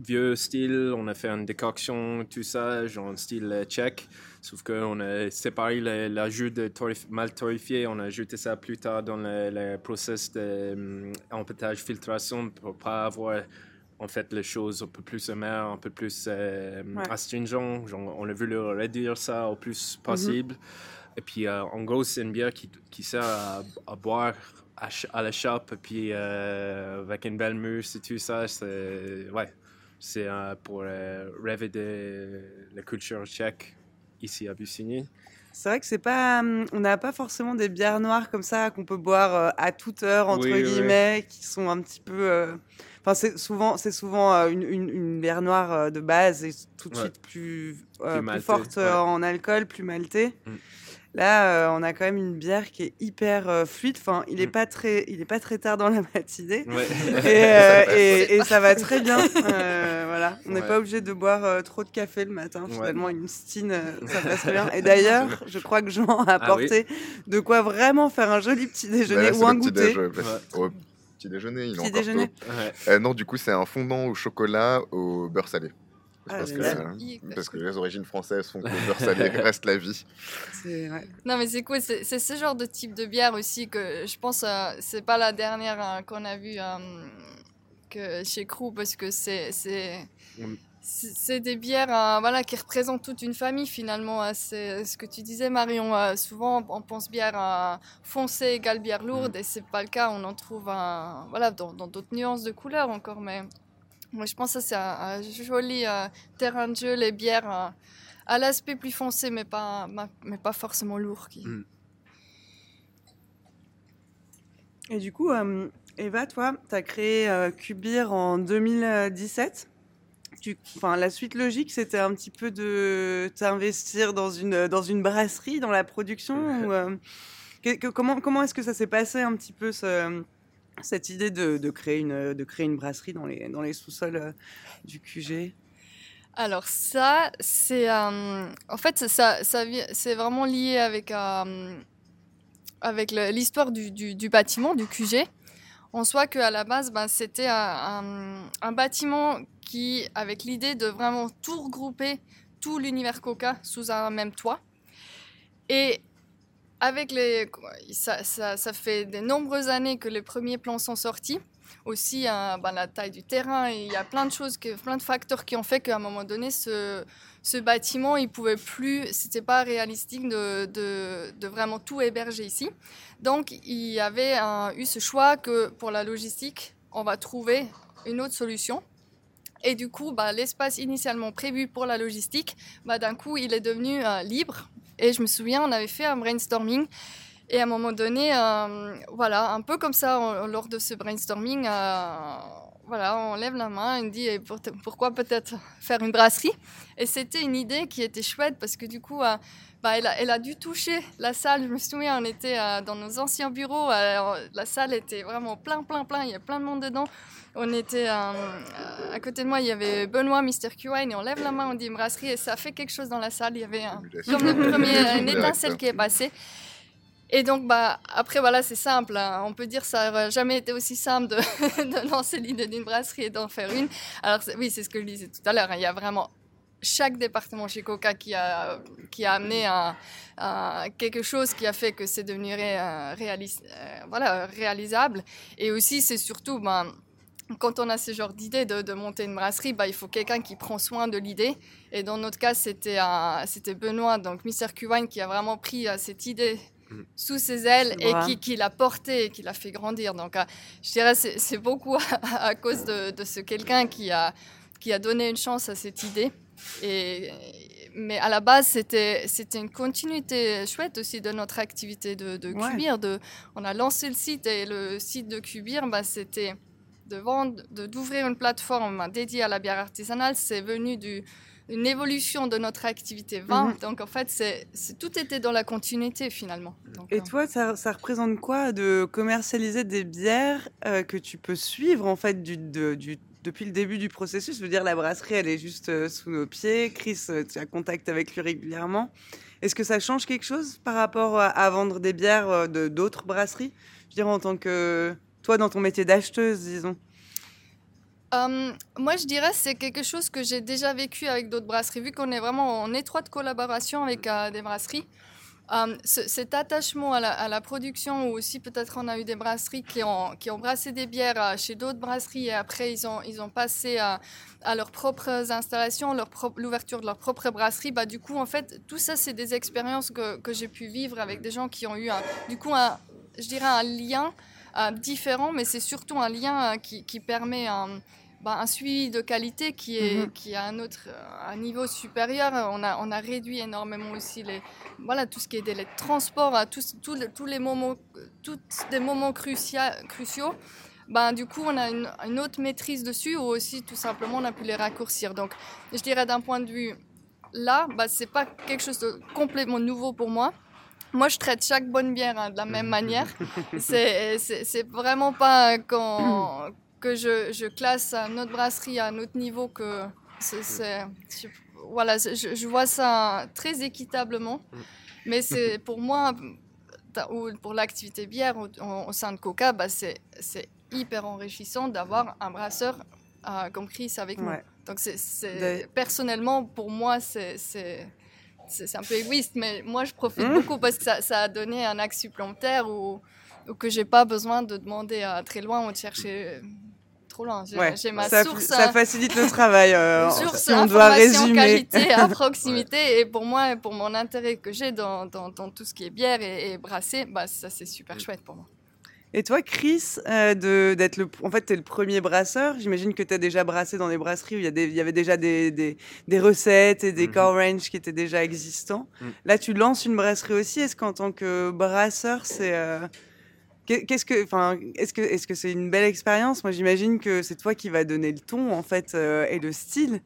vieux style, on a fait une décoction, tout ça, genre style euh, tchèque. Sauf qu'on a séparé le- l'ajout de torrif- mal torréfié, on a ajouté ça plus tard dans le, le process d'empêtage filtration pour pas avoir en fait les choses un peu plus amères, un peu plus euh, Ouais. astringent. Genre, on a voulu réduire ça au plus possible. Et puis, euh, en gros, c'est une bière qui, qui sert à, à boire à, à la chope, et puis euh, avec une belle mousse et tout ça. C'est ouais, c'est euh, pour rêver de la culture tchèque ici à Bussigny. C'est vrai que c'est pas, hum, on n'a pas forcément des bières noires comme ça qu'on peut boire euh, à toute heure entre Oui, oui, oui. guillemets, qui sont un petit peu. euh, Enfin, c'est souvent, c'est souvent une, une- une bière noire de base et tout de Ouais. suite plus, euh, Plus plus maltée, forte ouais. en alcool, plus maltée. Mm. Là, on a quand même une bière qui est hyper fluide. Enfin, il n'est mm. pas très, il est pas très tard dans la matinée, et, [LAUGHS] ça va très bien. [LAUGHS] voilà, on n'est pas obligé de boire trop de café le matin. Finalement, une stine, [LAUGHS] ça passe bien. Et d'ailleurs, je crois que Jean a ah apporté de quoi vraiment faire un joli petit déjeuner bah ou un goûter petit déjeuner. Il petit déjeuner. Euh, non, du coup, c'est un fondant au chocolat au beurre salé. Ah, parce, que, parce, que, les origines françaises font que le beurre [LAUGHS] salé reste la vie. Non, mais c'est cool. C'est ce genre de type de bière aussi que je pense, euh, c'est pas la dernière euh, qu'on a vue euh, que chez Crew parce que c'est c'est des bières euh, voilà, qui représentent toute une famille finalement. Hein. C'est ce que tu disais Marion. Euh, souvent on pense bière euh, foncée égale bière lourde mm. et c'est pas le cas. On en trouve voilà, dans d'autres nuances de couleurs encore. Mais moi je pense que c'est un, joli terrain de jeu, les bières à l'aspect plus foncé mais pas, mais pas forcément lourd. Qui... Mm. Et du coup, Eva, toi, tu as créé Cubir en 2017 enfin, la suite logique, c'était un petit peu de t'investir dans une, dans une brasserie, dans la production. Euh, comment comment est-ce que ça s'est passé un petit peu cette idée de, créer une, brasserie dans les, sous-sols euh, du QG alors ça, c'est euh, en fait ça, ça c'est vraiment lié avec avec l'histoire du, du, bâtiment du QG. En soit qu'à la base, ben, c'était un, un, bâtiment qui, avec l'idée de vraiment tout regrouper, tout l'univers Coca sous un même toit. Et avec les, ça, ça, ça, fait de nombreuses années que les premiers plans sont sortis. Aussi, ben, la taille du terrain, il y a plein de choses, plein de facteurs qui ont fait qu'à un moment donné, ce, ce bâtiment, il pouvait plus, c'était pas réalistique de, de, de, vraiment tout héberger ici. Donc, il y avait eu ce choix que pour la logistique, on va trouver une autre solution. Et du coup, bah, l'espace initialement prévu pour la logistique, bah, d'un coup, il est devenu euh, libre. Et je me souviens, on avait fait un brainstorming. Et à un moment donné, euh, voilà, un peu comme ça, lors de ce brainstorming, euh, voilà, on lève la main, on dit pourquoi peut-être faire une brasserie? Et c'était une idée qui était chouette parce que du coup, bah, elle, a, elle, a, dû toucher la salle. Je me souviens, on était dans nos anciens bureaux. la salle était vraiment plein, plein, plein. Il y a plein de monde dedans. On était euh, à côté de moi, il y avait Benoît, Mr. Q-Wine, et on lève la main, on dit brasserie, et ça fait quelque chose dans la salle. Il y avait comme le premier, une étincelle qui est passée. Et donc, bah, après, voilà, c'est simple. Hein. On peut dire que ça n'aurait jamais été aussi simple [LAUGHS] de, lancer l'idée d'une brasserie et d'en faire une. Alors, oui, c'est ce que je disais tout à l'heure. Hein. Il y a vraiment chaque département chez Coca qui a, qui a amené quelque chose qui a fait que c'est devenu euh, voilà, réalisable. Et aussi, c'est surtout, ben, quand on a ce genre d'idée de, monter une brasserie, bah, il faut quelqu'un qui prend soin de l'idée. Et dans notre cas, c'était, Benoît, donc Mr. Q-Wine, qui a vraiment pris euh, cette idée. Sous ses ailes et qui, qui l'a portée et qui l'a fait grandir. Donc, euh, je dirais c'est, c'est beaucoup [LAUGHS] à, cause de, de, ce quelqu'un qui a, qui a donné une chance à cette idée. Et, mais à la base, c'était, c'était une continuité chouette aussi de notre activité de, de Cubir. De, on a lancé le site et le site de Cubir, bah, c'était de vendre, d'ouvrir une plateforme dédiée à la bière artisanale, c'est venu d'une évolution de notre activité vin. Mhm. Donc en fait, c'est, tout était dans la continuité finalement. Et euh, toi, ça, représente quoi de commercialiser des bières euh, que tu peux suivre en fait du, du, depuis le début du processus? Je veux dire, la brasserie, elle est juste euh, sous nos pieds. Chris, tu as contact avec lui régulièrement. Est-ce que ça change quelque chose par rapport à, vendre des bières de d'autres brasseries? Je veux dire, en tant que toi, dans ton métier d'acheteuse, disons euh, moi, je dirais c'est quelque chose que j'ai déjà vécu avec d'autres brasseries, vu qu'on est vraiment en étroite collaboration avec euh, des brasseries. Euh, cet attachement à la, production, ou aussi peut-être on a eu des brasseries qui ont, brassé des bières chez d'autres brasseries et après ils ont, ils ont passé à, leurs propres installations, l'ouverture de leur propre brasserie. Bah, du coup, en fait, tout ça, c'est des expériences que, que j'ai pu vivre avec des gens qui ont eu, du coup, un, je dirais un lien différent, mais c'est surtout un lien euh, qui, qui permet un, bah, un, suivi de qualité qui est, mhm. qui a un autre un niveau supérieur. On a, on a réduit énormément aussi les, voilà, tout ce qui est délai de transport, à tous, tous, tous les moments, tous des moments cruciaux. Ben, du coup, on a une, une, autre maîtrise dessus ou aussi tout simplement on a pu les raccourcir. Donc, je dirais d'un point de vue là, ben, c'est pas quelque chose de complètement nouveau pour moi. Moi, je traite chaque bonne bière hein, de la même manière. C'est c'est- c'est vraiment pas quand, que je, je classe notre brasserie à un autre niveau que. c'est- c'est- je- Voilà, je, je vois ça très équitablement. Mais c'est pour moi, ou pour l'activité bière au, sein de Coca, bah, c'est c'est hyper enrichissant d'avoir un brasseur euh, comme Chris avec nous. Ouais. Donc, c'est, c'est- De- personnellement, pour moi, c'est, c'est, un peu égoïste, mais moi, je profite Mmh. beaucoup parce que ça, ça a donné un axe supplémentaire où, où que j'ai pas besoin de demander à très loin ou de chercher trop loin. J'ai, Ouais, ma ça, source, ça euh, facilite le travail. euh, [LAUGHS] source si on doit résumer. qualité [LAUGHS] à proximité. Et pour moi, et pour mon intérêt que j'ai dans, dans, dans tout ce qui est bière et, et brassé, bah, ça, c'est super chouette pour moi. Et toi, Chris, euh, de- d'être le, en fait, t'es le premier brasseur. J'imagine que tu as déjà brassé dans des brasseries où il y, avait déjà des, des, des recettes et des Mhm. core range qui étaient déjà existants. Mhm. Là, tu lances une brasserie aussi. Est-ce qu'en tant que brasseur, c'est euh, qu'est- qu'est-ce que, enfin, est-ce que, est-ce que c'est une belle expérience? Moi, j'imagine que c'est toi qui va donner le ton, en fait, euh, et le style.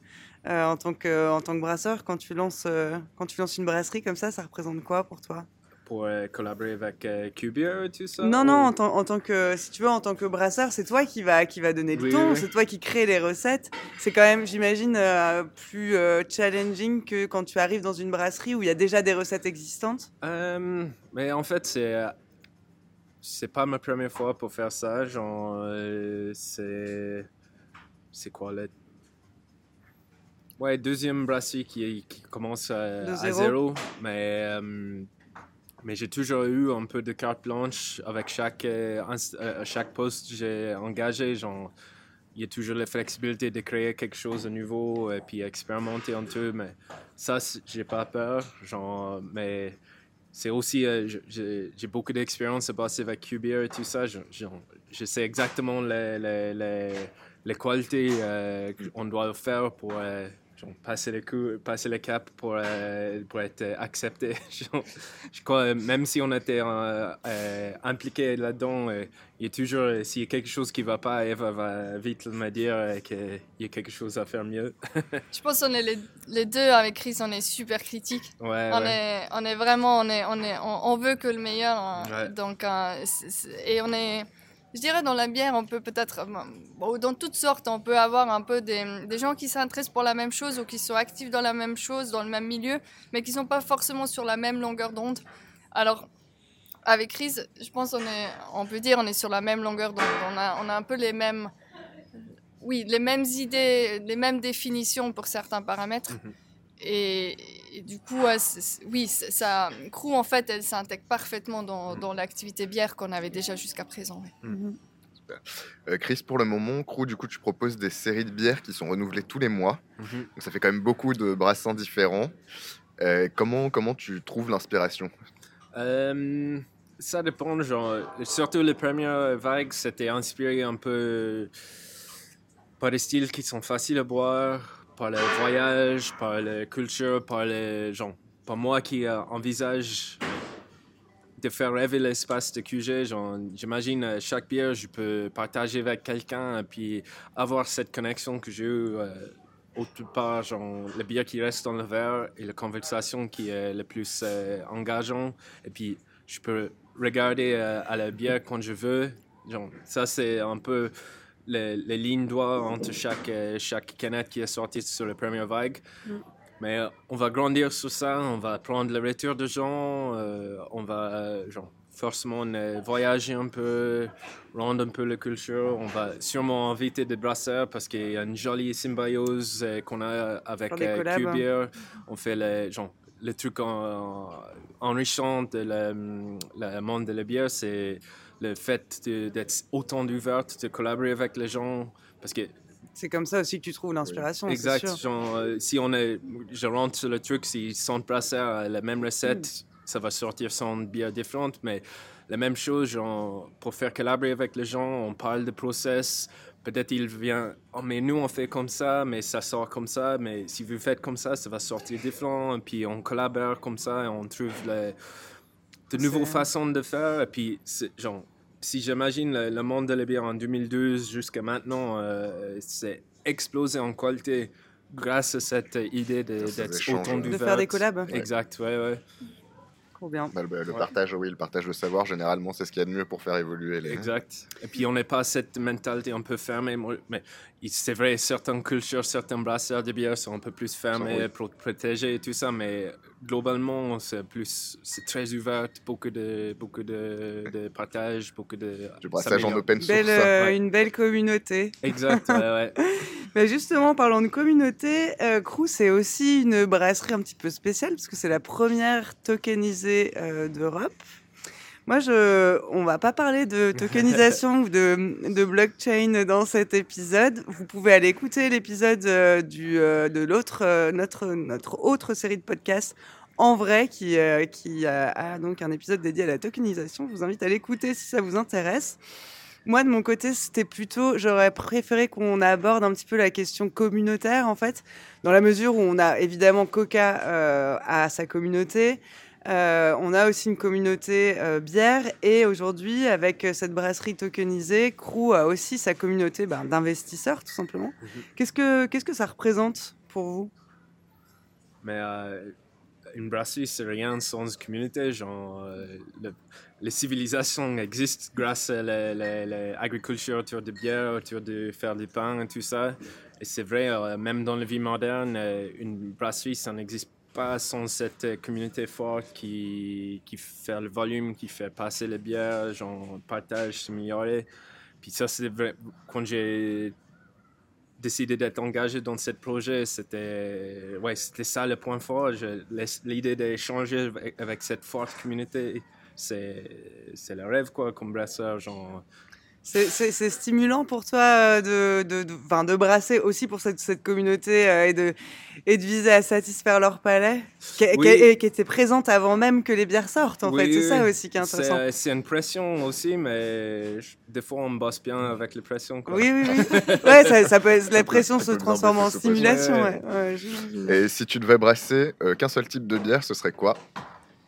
euh, en, tant que, en tant que brasseur, quand tu, lances, euh, quand tu lances une brasserie comme ça, ça représente quoi pour toi? Pour euh, collaborer avec euh, et tout ça Non, non, en, tant- en tant que, si tu veux, en tant que brasseur, c'est toi qui va, qui va donner le Oui, ton, oui, c'est toi qui crée les recettes. C'est quand même, j'imagine, euh, plus euh, challenging que quand tu arrives dans une brasserie où il y a déjà des recettes existantes. Euh, mais en fait, c'est c'est pas ma première fois pour faire ça. Genre, c'est c'est quoi le ouais deuxième brasserie qui, qui commence à, zéro. zéro. Mais euh, mais j'ai toujours eu un peu de carte blanche avec chaque euh, euh, chaque poste que j'ai engagé. Genre, il y a toujours la flexibilité de créer quelque chose de nouveau et puis expérimenter un peu. Mais ça, j'ai pas peur. Genre, mais c'est aussi, euh, j'ai beaucoup d'expérience à passer avec QBR et tout ça. Je, je, sais exactement les, les, les, les qualités euh, qu'on doit faire pour genre, passer, le coup, passer le cap pour, euh, pour être accepté. [LAUGHS] Genre, je crois, euh, même si on était euh, euh, impliqué là-dedans, euh, il y a toujours, euh, s'il y a quelque chose qui ne va pas, Eva va vite me dire euh, qu'il y a quelque chose à faire mieux. [LAUGHS] Je pense qu'on est les, les deux avec Chris, on est super critiques. Ouais, On, ouais. est, on est vraiment, on, est, on, est, on, on veut que le meilleur. hein. Ouais. Donc, euh, c'est- et on est, je dirais dans la bière, on peut peut-être, euh, dans toutes sortes, on peut avoir un peu des, gens qui s'intéressent pour la même chose ou qui sont actifs dans la même chose, dans le même milieu, mais qui sont pas forcément sur la même longueur d'onde. Alors, avec Chris, je pense on est, on peut dire, on est sur la même longueur d'onde. On a, on a un peu les mêmes, oui, les mêmes idées, les mêmes définitions pour certains paramètres. Mhm. Et, et du coup, ouais, oui, ça, Crew, en fait, elle s'intègre parfaitement dans, dans l'activité bière qu'on avait déjà jusqu'à présent. ouais. Euh, Chris, pour le moment, Crew, du coup, tu proposes des séries de bières qui sont renouvelées tous les mois. Mhm. Donc, ça fait quand même beaucoup de brassins différents. Euh, comment, comment tu trouves l'inspiration? Euh, ça dépend, genre, surtout les premières vagues, c'était inspiré un peu par des styles qui sont faciles à boire, par le voyage, par la culture, par les genre, par moi qui euh, envisage de faire rêver l'espace de QG. J'imagine euh, chaque bière, je peux partager avec quelqu'un et puis avoir cette connexion que j'ai eue euh, autre part, genre le bière qui reste dans le verre et la conversation qui est le plus euh, engageant. Et puis, je peux regarder euh, à la bière quand je veux. Ça, c'est un peu les, les lignes droites entre chaque, euh, chaque canette qui est sortie sur la première vague. Mm. Mais euh, on va grandir sur ça, on va prendre le retour de gens, euh, on va genre, forcément voyager un peu, rendre un peu la culture. On va sûrement inviter des brasseurs parce qu'il y a une jolie symbiose qu'on a avec collabs. hein. On fait le, genre, le truc en- enrichissant de la- le monde de la bière, c'est le fait d'être autant ouverte, de collaborer avec les gens. Parce que C'est comme ça aussi que tu trouves l'inspiration. Exact. sûr. Genre, euh, si on est, je rentre sur le truc, si 100 brasseurs a la même recette, Mm. ça va sortir 100 bières différentes. Mais la même chose, genre, pour faire collaborer avec les gens, on parle de process. Peut-être il vient, oh, mais nous on fait comme ça, mais ça sort comme ça. Mais si vous faites comme ça, ça va sortir différent. Et puis on collabore comme ça et on trouve le- de nouvelles façons de faire. Et puis, genre, si j'imagine le, le monde de la bière en 2012 jusqu'à maintenant, euh, c'est explosé en qualité grâce à cette idée d'être autant. De faire des collabs. Exact, ouais, ouais. Trop bien. Bah, le, le Ouais. partage, oui, le partage de savoir, généralement, c'est ce qu'il y a de mieux pour faire évoluer les. Exact. Et puis on n'est pas cette mentalité un peu fermée, moi- mais c'est vrai, certaines cultures, certains brasseurs de bière sont un peu plus fermés Oui. pour protéger et tout ça, mais globalement, c'est plus, c'est très ouvert, beaucoup de, beaucoup de, de partage, beaucoup de. Du brassage en open source. Belle, euh, ouais. Une belle communauté. Exact, ouais, ouais. [LAUGHS] Mais justement, parlant de communauté, euh, Crew, c'est aussi une brasserie un petit peu spéciale, parce que c'est la première tokenisée euh, d'Europe. Moi, je, on va pas parler de [LAUGHS] tokenisation ou de, de blockchain dans cet épisode. Vous pouvez aller écouter l'épisode euh, du, euh, de l'autre, euh, notre, notre autre série de podcasts en vrai, qui, qui a, a donc un épisode dédié à la tokenisation. Je vous invite à l'écouter si ça vous intéresse. Moi, de mon côté, c'était plutôt, j'aurais préféré qu'on aborde un petit peu la question communautaire, en fait, dans la mesure où on a évidemment Coca euh, à sa communauté, euh, on a aussi une communauté euh, bière, et aujourd'hui, avec euh, cette brasserie tokenisée, Crew a aussi sa communauté ben, d'investisseurs, tout simplement. Mhm. Qu'est-ce que qu'est-ce que ça représente pour vous? Mais euh, une brasserie, c'est rien sans communauté. Genre, le- les civilisations existent grâce à la- la- l'agriculture autour de bière, autour de faire du pain et tout ça. Et c'est vrai, même dans la vie moderne, une brasserie, ça n'existe pas sans cette communauté forte qui, qui fait le volume, qui fait passer la bière, genre, partage, s'améliorer. Puis ça, c'est vrai, quand j'ai décidé d'être engagé dans ce projet, c'était ouais, ça le point fort. L'idée d'échanger avec, cette forte communauté, c'est le rêve, quoi, comme brasseur. Genre, C'est- C'est c'est stimulant pour toi euh, de, de, de, 'fin, de brasser aussi pour cette, cette communauté euh, et, de, et de viser à satisfaire leur palais, qui, Oui. était présente avant même que les bières sortent, en Oui, fait. C'est ça aussi qui est intéressant. c'est c'est une pression aussi, mais je- des fois, on bosse bien avec la pression. Quoi. Oui, oui, oui. [LAUGHS] Ouais, ça, ça peut, la pression se transforme en stimulation. Ouais. Ouais. Et si tu devais brasser euh, qu'un seul type de bière, ce serait quoi?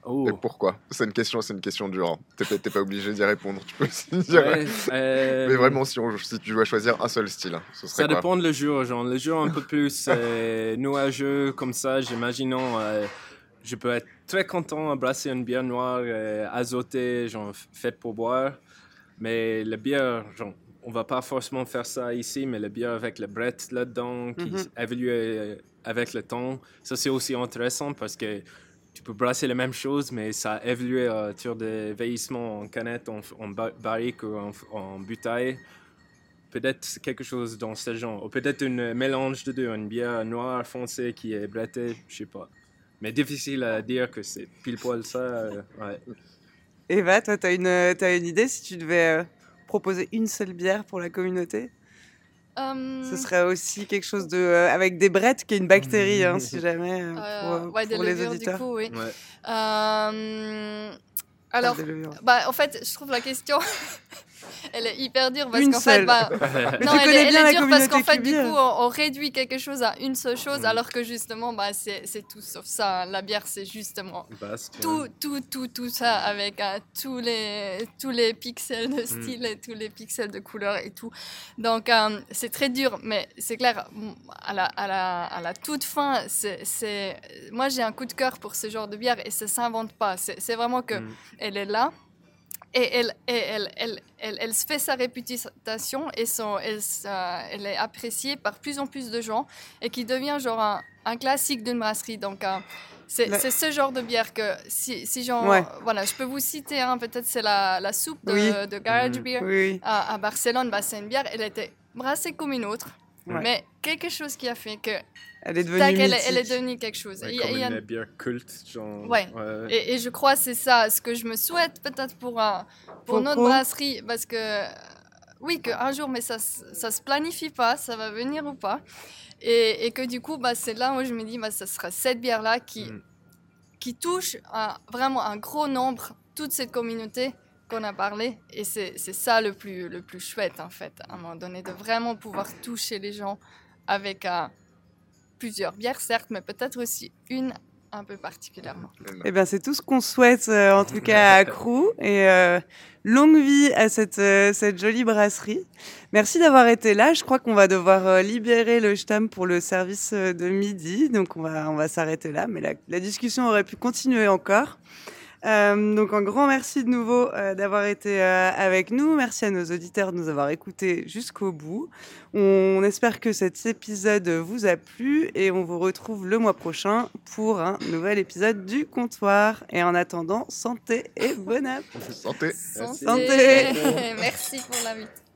Oh. Et pourquoi C'est une question, c'est une question dure. hein. T'es pas, pas obligé d'y répondre. Tu peux [LAUGHS] aussi dire. Ouais, euh, Mais vraiment, si, on- si tu dois choisir un seul style, hein, ce serait Ça quoi dépend de le jour. Genre, le jour un peu plus euh, nuageux, comme ça, j'imaginons, euh, je peux être très content à brasser une bière noire euh, azotée, genre faite pour boire. Mais la bière, genre, on va pas forcément faire ça ici, mais la bière avec le brett là-dedans, qui Mhm. évolue avec le temps, ça c'est aussi intéressant parce que tu peux brasser la même chose, mais ça a évolué euh, autour de vieillissement en canette, en, en ba- barrique ou en, en bouteille. Peut-être quelque chose dans ce genre. Ou peut-être un mélange de deux, une bière noire foncée qui est brettée, je sais pas. Mais difficile à dire que c'est pile poil ça. euh, ouais. Eva, toi, tu as une, as une idée si tu devais euh, proposer une seule bière pour la communauté? Euh, Ce serait aussi quelque chose de, euh, avec des brettes, qui est une bactérie, hein, si jamais, euh, pour, euh, euh, ouais, des pour les levures, auditeurs. du coup, oui. Ouais. Euh, alors, bah, en fait, je trouve la question, [LAUGHS] elle est hyper dure parce qu'en fait, bah, [LAUGHS] non, elle, est- elle dure parce qu'en fait, du coup, on, on réduit quelque chose à une seule chose, Mm. alors que justement, bah, c'est c'est tout sauf ça. La bière, c'est justement tout, ouais. tout, tout, tout ça avec euh, tous, les, tous les pixels Mm. de style et tous les pixels de couleur et tout. Donc, euh, c'est très dur, mais c'est clair, m- à la, à la, à la toute fin, c'est, c'est- moi j'ai un coup de cœur pour ce genre de bière et ça s'invente pas. C'est, c'est vraiment que Mm. elle est là. Et elle, et elle, elle, elle, elle se fait sa réputation et son, elle, euh, est appréciée par plus en plus de gens et qui devient genre un, un classique d'une brasserie. Donc, euh, c'est La- c'est ce genre de bière que si, si j'en. Ouais. Voilà, je peux vous citer, hein, peut-être c'est la, la soupe de, Oui. de Garage Mhm. Beer oui. à, à Barcelone. Bah, c'est une bière, elle était brassée comme une autre. Ouais. Mais quelque chose qui a fait que Elle est devenue tac, elle, est- elle est mythique. devenue quelque chose. Ouais, Il y a- comme il y a- une bière culte, genre. Ouais. et, et je crois que c'est ça ce que je me souhaite peut-être pour, un- pour notre brasserie. Parce que, euh, oui, qu'un jour, mais ça, ça se planifie pas, ça va venir ou pas. Et, et que du coup, bah, c'est là où je me dis, bah, ça sera cette bière-là qui, Mm. qui touche à vraiment un gros nombre, toute cette communauté qu'on a parlé. Et c'est c'est ça le plus, le plus chouette, en fait, à un moment donné, de vraiment pouvoir toucher les gens avec euh, plusieurs bières, certes, mais peut-être aussi une un peu particulièrement. Eh bien, c'est tout ce qu'on souhaite, euh, en tout cas, à Crew. Et euh, longue vie à cette, euh, cette jolie brasserie. Merci d'avoir été là. Je crois qu'on va devoir libérer le Stam pour le service de midi. Donc, on va, on va s'arrêter là. Mais la discussion aurait pu continuer encore. Euh, donc un grand merci de nouveau euh, d'avoir été euh, avec nous. Merci à nos auditeurs de nous avoir écoutés jusqu'au bout. On espère que cet épisode vous a plu et on vous retrouve le mois prochain pour un nouvel épisode du comptoir. Et en attendant, santé et bonne app. Santé. Santé. Santé. Merci pour l'invitation.